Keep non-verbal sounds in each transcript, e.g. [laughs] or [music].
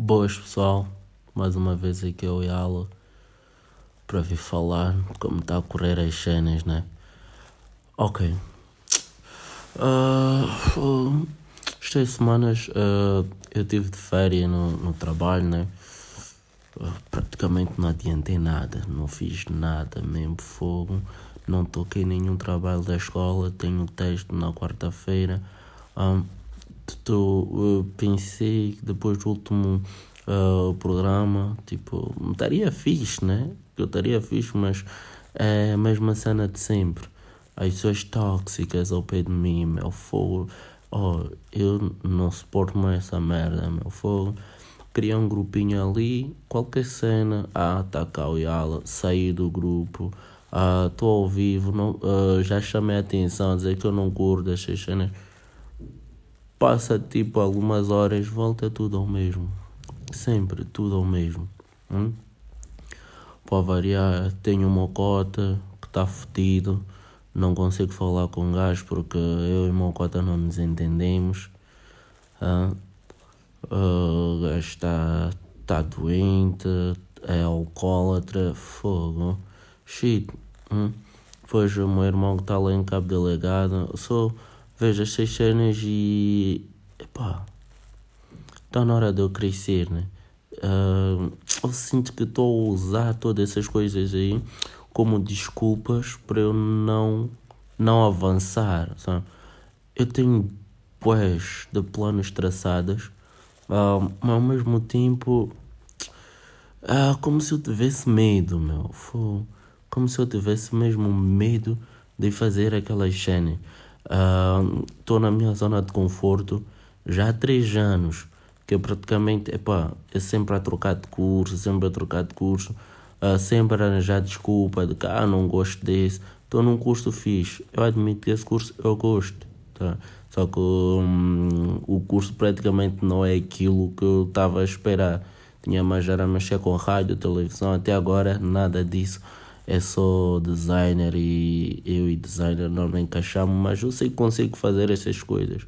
Boas pessoal, mais uma vez aqui eu e Ala para vir falar como está a correr as cenas, né? Ok. Uh, estas semanas uh, eu tive de férias no, no trabalho, né? Uh, praticamente não adiantei nada, não fiz nada mesmo fogo, não toquei nenhum trabalho da escola, tenho teste na quarta-feira. Um, tô, pensei que depois do último uh, programa, tipo, estaria fixe, né? Eu estaria fixe, mas é a mesma cena de sempre. As pessoas tóxicas ao pé de mim, meu fogo. Oh, eu não suporto mais essa merda, meu fogo. Criar um grupinho ali, qualquer cena, ah, tá cá o Yala, sair do grupo, ah, estou ao vivo, não, uh, já chamei a atenção, dizer que eu não curto essas cenas passa tipo algumas horas, volta tudo ao mesmo. Sempre tudo ao mesmo. Hum? Para variar, tenho uma cota que está fedido. Não consigo falar com o gajo porque eu e o Mocota não nos entendemos. Hum? O gajo está tá doente, é alcoólatra, fogo, shit. Hum? Depois o meu irmão que está lá em Cabo Delegado, sou vejo estas cenas e. Epá, está na hora de eu crescer, né? Uh, eu sinto que estou a usar todas essas coisas aí como desculpas para eu não, não avançar, sabe? Eu tenho pois de planos traçados, uh, mas ao mesmo tempo uh, como se eu tivesse medo, meu. Como se eu tivesse mesmo medo de fazer aquelas cenas. Estou uh, na minha zona de conforto já há três anos, que eu praticamente, epá, é sempre a trocar de curso, sempre a trocar de curso, uh, sempre a arranjar desculpa de que ah, não gosto desse, estou num curso fixe. Eu admito que esse curso eu gosto, tá? Só que um, o curso praticamente não é aquilo que eu estava a esperar. Tinha mais era mexer com rádio, televisão, até agora nada disso é só designer e eu e designer não encaixamos, mas eu sei que consigo fazer essas coisas.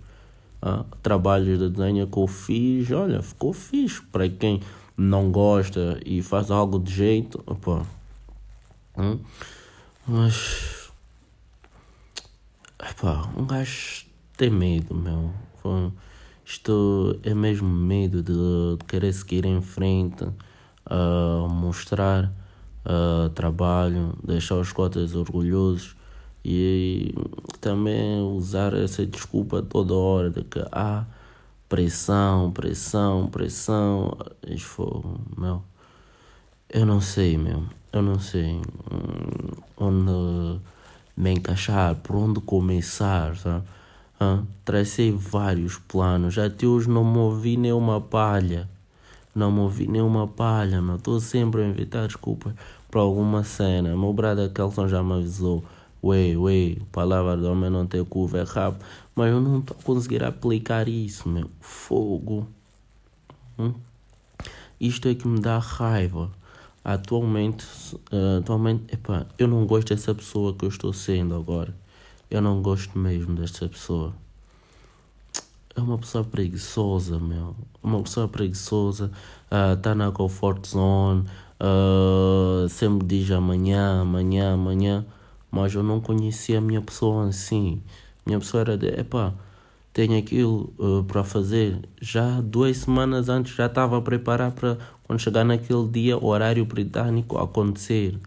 Ah, trabalhos de design que eu fiz, olha, ficou fixe. Para quem não gosta e faz algo de jeito, opa. Hum? Mas. Epá, um gajo tem medo, meu. Isto é mesmo medo de, querer seguir em frente, uh, mostrar uh, trabalho, deixar os cotas orgulhosos e também usar essa desculpa toda hora de que ah, pressão, pressão, pressão. Isso, meu, eu não sei, meu, eu não sei hum, onde me encaixar, por onde começar, sabe? Ah, tracei vários planos, até hoje não movi nenhuma palha. Não me ouvi nenhuma palha, meu. Estou sempre a inventar desculpas para alguma cena. Meu brother Kelson já me avisou. Ué, ué, palavra do homem não tem curva, é rápido. Mas eu não estou a conseguir aplicar isso, meu. Fogo. Hum? Isto é que me dá raiva. Atualmente, uh, atualmente, epá, eu não gosto dessa pessoa que eu estou sendo agora. Eu não gosto mesmo dessa pessoa é uma pessoa preguiçosa, meu. Uma pessoa preguiçosa, está ah, na comfort zone, uh, sempre diz amanhã, amanhã, amanhã. Mas eu não conhecia a minha pessoa assim. Minha pessoa era de, epá, tenho aquilo uh, para fazer. Já duas semanas antes já estava a preparar para quando chegar naquele dia, o horário britânico acontecer.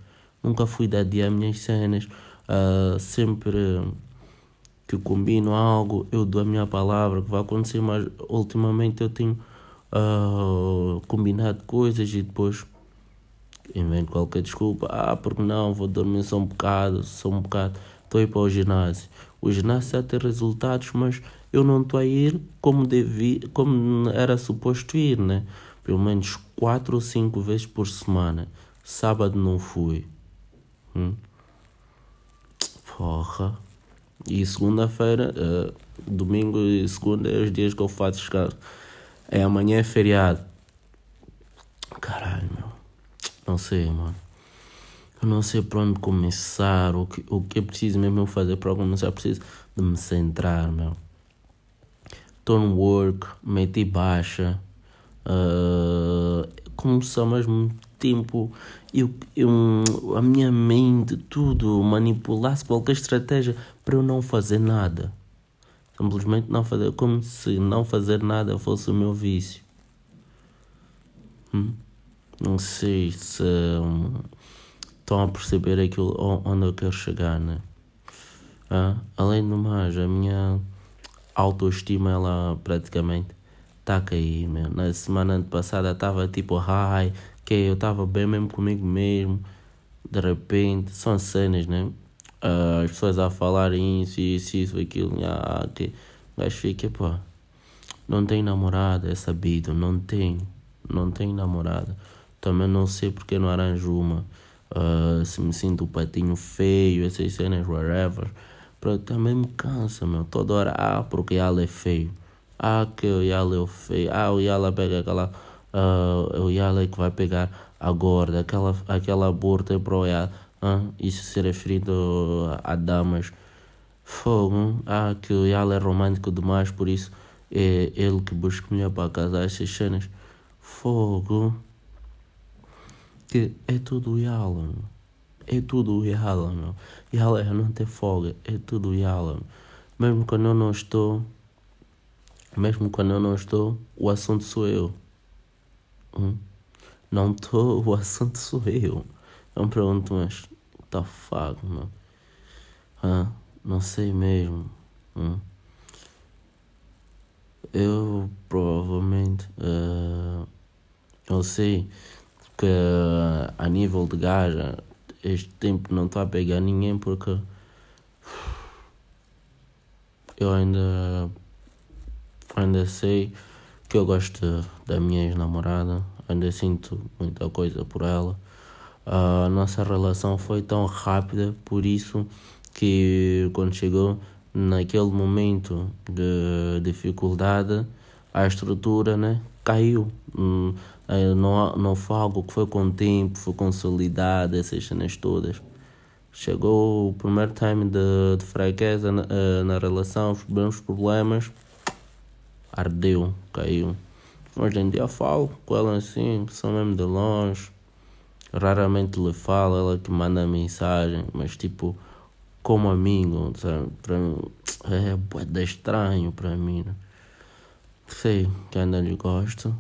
Nunca fui dar dia minhas cenas. Sempre que eu combino algo, eu dou a minha palavra que vai acontecer, mas ultimamente eu tenho uh, combinado coisas e depois invento qualquer desculpa. Ah, porque não, vou dormir só um bocado, só um bocado. Estou a ir para o ginásio. O ginásio está a ter resultados, mas eu não estou a ir como devia, como era suposto ir, né? Pelo menos quatro ou cinco vezes por semana. Sábado não fui. Hum? Porra. E segunda-feira, uh, domingo e segunda é os dias que eu faço descanso. É amanhã é feriado. Caralho, meu. Não sei, mano. Eu não sei por onde começar. O que, o que é preciso mesmo fazer para começar? Eu preciso de me centrar, meu. Estou no work, meti baixa. Uh, começou ao mesmo tempo eu, eu, a minha mente, tudo, manipulasse qualquer estratégia para eu não fazer nada. Simplesmente não fazer, como se não fazer nada fosse o meu vício. Hum? Não sei se um, estão a perceber aquilo onde eu quero chegar, né? Ah, além do mais, a minha autoestima, ela praticamente está a cair, meu. Na semana passada estava tipo high, que eu estava bem mesmo comigo mesmo. De repente, são cenas, né? Uh, as pessoas a falarem isso, isso, isso, aquilo. Ah, que gajo fica, pô, não tem namorada, é sabido, não tem, não tem namorada. Também não sei porque não arranjo uma. Uh, se me sinto um patinho feio, essas cenas, whatever. Porque também me cansa, meu. Toda hora, ah, porque ela é feio. Ah, que o Yala é feio. Ah, o Yala pega aquela. Uh, o Yala que vai pegar a gorda. Aquela, aquela aborto é para o Yala. Ah, isso se referindo a damas. Fogo. Ah, que o Yala é romântico demais, por isso é ele que busca mulher para casar essas cenas. Fogo. Que é tudo Yala, É tudo Yala, meu. Yala não ter folga. É tudo Yala. Mesmo quando eu não estou, mesmo quando eu não estou, o assunto sou eu. Hum? Não estou, o assunto sou eu. Eu me pergunto, mas, the fuck, mano? Ah, não sei mesmo. Hum? Eu provavelmente. Uh, eu sei que uh, a nível de gaja, este tempo não está a pegar ninguém porque. Eu ainda Ainda sei que eu gosto da minha ex-namorada, ainda sinto muita coisa por ela. A nossa relação foi tão rápida, por isso que quando chegou naquele momento de dificuldade, a estrutura né, caiu. Hum, eh, não, não foi algo que foi com o tempo, foi consolidado, essas cenas todas. Chegou o primeiro time de, de fraqueza na, eh, na relação, os primeiros problemas ardeu, caiu. Hoje em dia falo com ela assim, só mesmo de longe. Raramente lhe falo, ela que manda mensagem, mas tipo, como amigo, sabe? Pra mim, é bué estranho para mim. Né? Sei que ainda lhe gosto.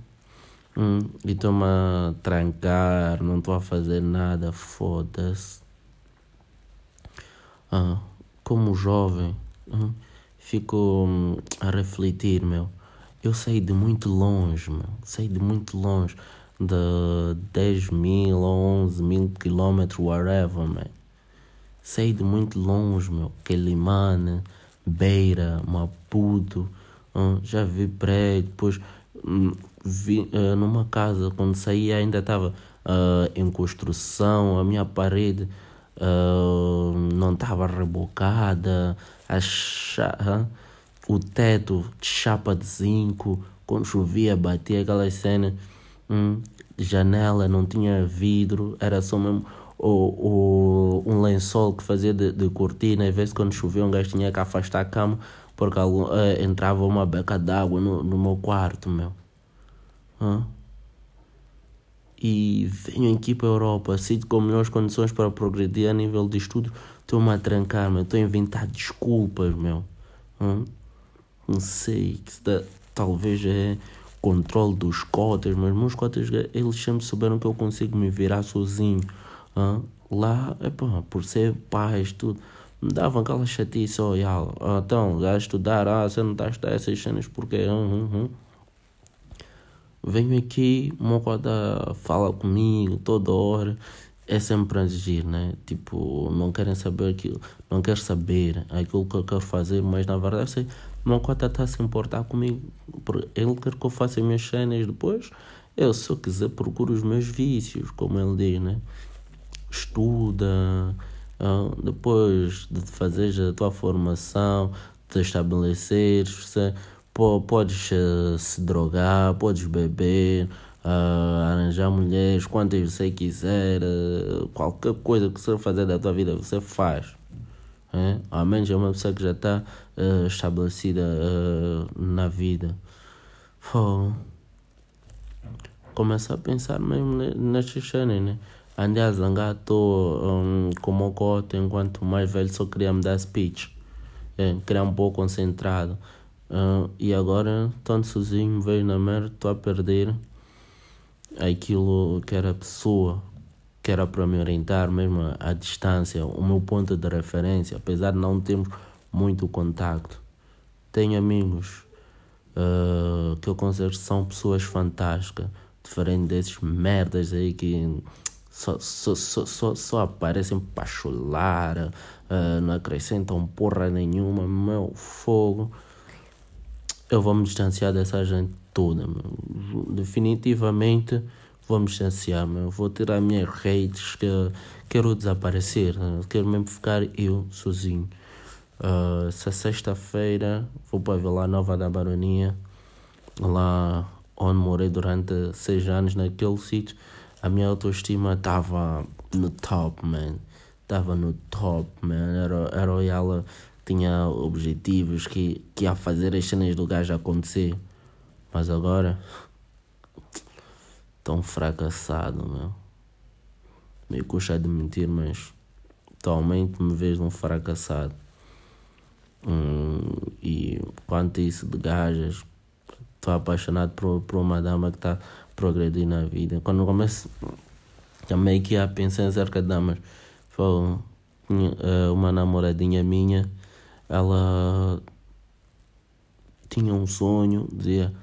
Hum, e estou-me a trancar, não estou a fazer nada, foda-se. Ah, como jovem, hum, fico hum, a refletir, meu eu saí de muito longe, meu. Saí de muito longe. De 10 mil ou 11 mil quilômetros, whatever, man. Saí de muito longe, meu. Quelimane, Beira, Maputo. Uh, já vi prédio. Depois um, vi uh, numa casa, quando saí ainda estava uh, em construção. A minha parede não estava rebocada. A chá, o teto de chapa de zinco, quando chovia batia aquela cena, hum, janela não tinha vidro, era só mesmo o, o, um lençol que fazia de, de cortina, às vezes quando chovia um gajo tinha que afastar a cama porque algum, uh, entrava uma beca d'água no, no meu quarto, meu. Hum? E venho aqui para a Europa, sinto com melhores condições para progredir a nível de estudo, estou-me a trancar. Estou a inventar desculpas, meu. Hum? Não sei, que talvez é controle dos cotas, mas meus cotas, eles sempre souberam que eu consigo me virar sozinho. Ah, lá, epá, por ser pais, tudo, me davam aquela chatice, olha, ah, então, já estudar, ah, você não está a estudar essas cenas porque... Hum, hum, hum. Venho aqui, uma cota fala comigo toda hora, é sempre a exigir, né? Tipo, não querem saber aquilo, não quer saber aquilo que eu quero fazer, mas na verdade sei, meu cota está a se importar comigo. Ele quer que eu faça as minhas cenas depois. Eu, se eu quiser, procuro os meus vícios, como ele diz, né? Estuda, uh, depois de fazer a tua formação, te estabeleceres, podes uh, se drogar, podes beber, uh, arranjar mulheres, quantas você quiser, qualquer coisa que você fazer da tua vida, você faz. É? Ao menos é uma pessoa que já está uh, estabelecida uh, na vida. Pô. a pensar mesmo nestas cenas, né? Andei a zangar à toa um, como o enquanto mais velho só queria me dar speech. É, queria um pouco concentrado. Uh, e agora, tanto sozinho, vejo na merda, estou a perder aquilo que era pessoa, que era para me orientar mesmo à distância, o meu ponto de referência, apesar de não termos muito contato. Tenho amigos uh, que eu considero são pessoas fantásticas, diferente desses merdas aí que só, só, só, só, só aparecem para chular, uh, não acrescentam porra nenhuma, meu fogo. Eu vou me distanciar dessa gente toda, meu. definitivamente vou me distanciar, meu. vou tirar minhas redes, que quero desaparecer, né? quero mesmo ficar eu sozinho. Uh, essa sexta-feira vou para Vila Nova da Baronia, lá onde morei durante seis anos naquele sítio a minha autoestima estava no top, man. Estava no top, man. Era, era ela tinha objetivos que, que ia fazer as cenas do gajo acontecer. Mas agora. Tão fracassado, meu. Meio custa de mentir, mas. Atualmente me vejo um fracassado. Hum, e quanto a isso de gajas, estou apaixonado por, por uma dama que está progredir na vida. Quando começo também que a pensar acerca de damas, foi eh, uma namoradinha minha, ela tinha um sonho, dizia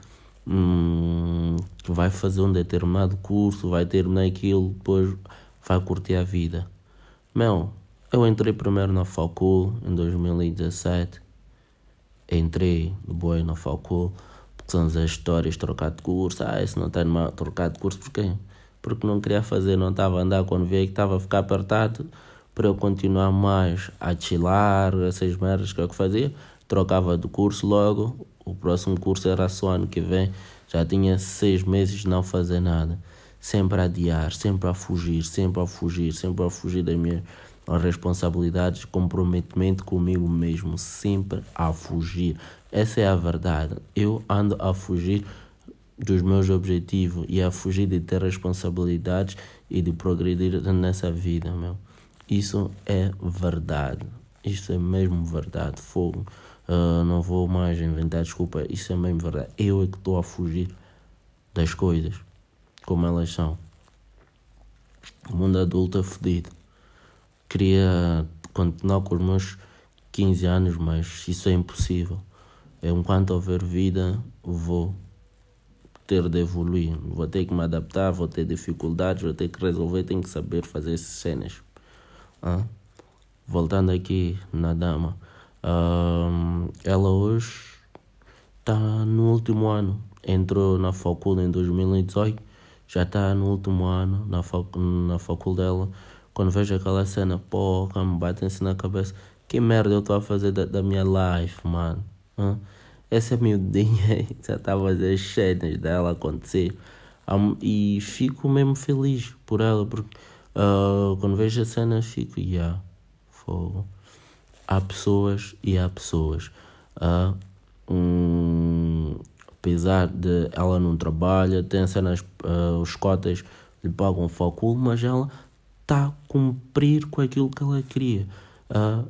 hum, que vai fazer um determinado curso, vai terminar aquilo, depois vai curtir a vida. Meu, eu entrei primeiro na Falcou em 2017. Entrei no boi na Falcou são as histórias, trocar de curso. Ah, esse não está numa trocar de curso, porquê? Porque não queria fazer, não estava a andar quando veio que estava a ficar apertado. Para eu continuar mais a chilar, essas merdas que eu fazia, trocava de curso logo. O próximo curso era só ano que vem. Já tinha seis meses de não fazer nada. Sempre a adiar, sempre a fugir, sempre a fugir, sempre a fugir das minhas responsabilidades, comprometimento comigo mesmo, sempre a fugir. Essa é a verdade. Eu ando a fugir dos meus objetivos e a fugir de ter responsabilidades e de progredir nessa vida, meu. Isso é verdade. Isso é mesmo verdade. Fogo. Uh, não vou mais inventar desculpa. Isso é mesmo verdade. Eu é que estou a fugir das coisas como elas são. O mundo adulto é fodido. Queria continuar com os meus 15 anos, mas isso é impossível enquanto houver vida, vou ter de evoluir. Vou ter que me adaptar, vou ter dificuldades, vou ter que resolver, tenho que saber fazer essas cenas. Ah? Voltando aqui na dama, ela hoje está no último ano. Entrou na faculdade em 2018, já está no último ano na, fac na faculdade dela. Quando vejo aquela cena, porra, me batem-se na cabeça. Que merda eu estou a fazer da, da minha life, mano. Huh? Essa miudinha [laughs] já estava a as cenas dela acontecer. Um, e fico mesmo feliz por ela, porque uh, quando vejo a cena fico, yeah, fogo. Há pessoas e há pessoas. Uh, um, apesar de ela não trabalha, tem cenas, uh, os cotas lhe pagam foco, mas ela está a cumprir com aquilo que ela queria. Uh,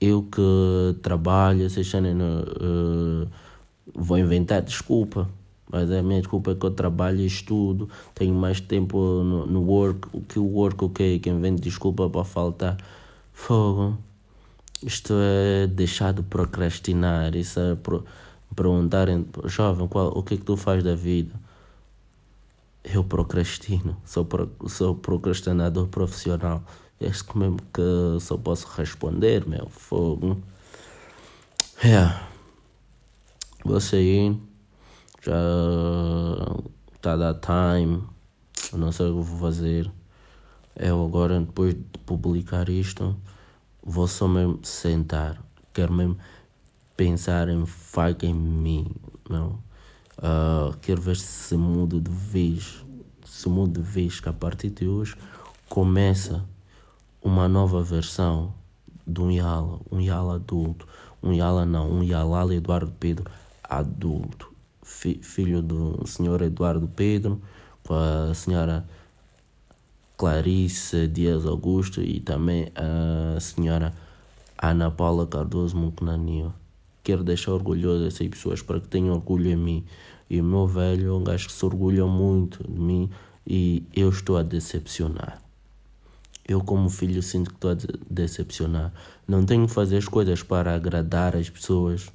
eu que trabalho, vocês uh, vou inventar desculpa. Mas a minha desculpa é que eu trabalho e estudo, tenho mais tempo no, no work. O que o work, o okay, que invento desculpa para faltar. Fogo. Isto é deixar de procrastinar. Isso é pro, perguntarem, jovem, qual, o que é que tu faz da vida? Eu procrastino, sou, pro, sou procrastinador profissional. Este que mesmo que só posso responder, meu fogo. É. Vou sair. Já está a dar time. Eu não sei o que vou fazer. Eu agora, depois de publicar isto, vou só mesmo sentar. Quero mesmo pensar em fuck em mim. Não. Uh, quero ver se mudo de vez. Se mudo de vez que a partir de hoje começa uma nova versão de um Yala, um Yala adulto, um Yala não, um Yalala Eduardo Pedro adulto, fi, filho do senhor Eduardo Pedro, com a senhora Clarice Dias Augusto e também a senhora Ana Paula Cardoso Mucnanio. Quero deixar orgulhoso essas pessoas para que tenham orgulho em mim. E o meu velho é um gajo que se orgulha muito de mim e eu estou a decepcionar. Eu, como filho, sinto que estou a decepcionar. Não tenho que fazer as coisas para agradar as pessoas,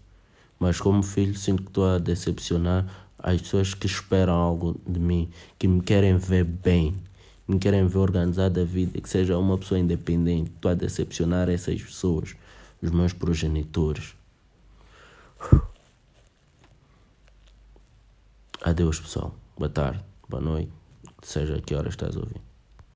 mas como filho, sinto que estou a decepcionar as pessoas que esperam algo de mim, que me querem ver bem me querem ver organizada a vida, que seja uma pessoa independente. Estou a decepcionar essas pessoas, os meus progenitores. Adeus, pessoal. Boa tarde, boa noite, seja que hora estás ouvir.